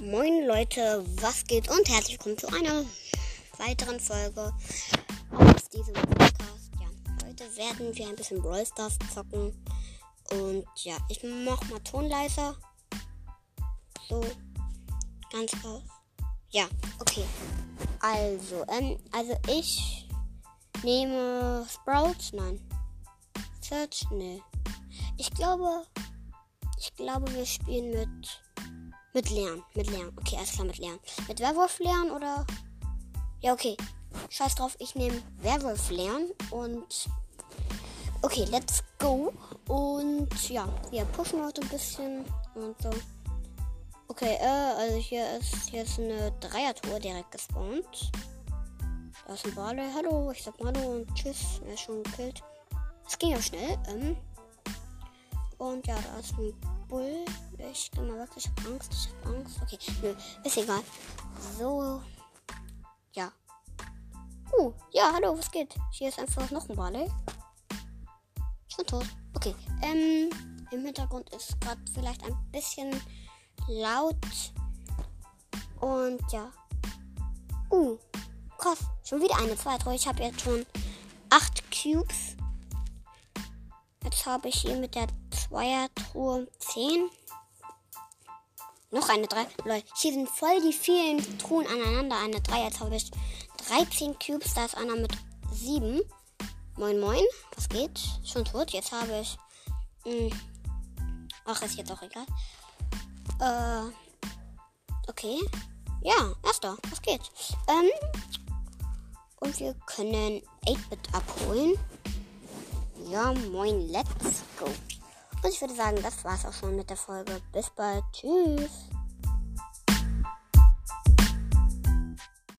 Moin Leute, was geht und herzlich willkommen zu einer weiteren Folge aus diesem Podcast. Ja, heute werden wir ein bisschen Brawl Stars zocken und ja, ich mach mal Ton leiser. So, ganz aus. Ja, okay. Also, ähm, also ich nehme Sprouts, nein. Search, nee. Ich glaube, ich glaube, wir spielen mit mit Lernen. Mit Lernen. Okay, alles klar, mit Lernen. Mit Werwolf lernen oder. Ja, okay. Scheiß drauf, ich nehme Werwolf lernen und. Okay, let's go. Und ja, wir pushen heute ein bisschen und so. Okay, äh, also hier ist jetzt eine Dreier-Tour direkt gespawnt. Da ist ein Barley. Hallo, ich sag mal Hallo und Tschüss. Er ist schon gekillt. Es ging ja schnell. Ähm. Und ja, da ist ein Bull. Ich gehe mal weg. Ich hab Angst. Ich hab Angst. Okay, nö. Ist egal. So. Ja. Uh, ja, hallo, was geht? Hier ist einfach noch ein Barley. Schon tot. Okay. Ähm, im Hintergrund ist gerade vielleicht ein bisschen laut. Und ja. Uh, krass. Schon wieder eine zweite. Ich habe jetzt schon acht Cubes. Jetzt habe ich hier mit der Zweier-Truhe 10. Noch eine 3. Leute, hier sind voll die vielen Truhen aneinander. Eine 3. Jetzt habe ich 13 Cubes. Da ist einer mit 7. Moin, moin. Was geht? Schon tot. Jetzt habe ich. Mh, hm, ach, ist jetzt auch egal. Äh. Okay. Ja, erster. Was geht? Ähm. Und wir können 8-Bit abholen. Ja, moin, let's go. Und ich würde sagen, das war's auch schon mit der Folge. Bis bald. Tschüss.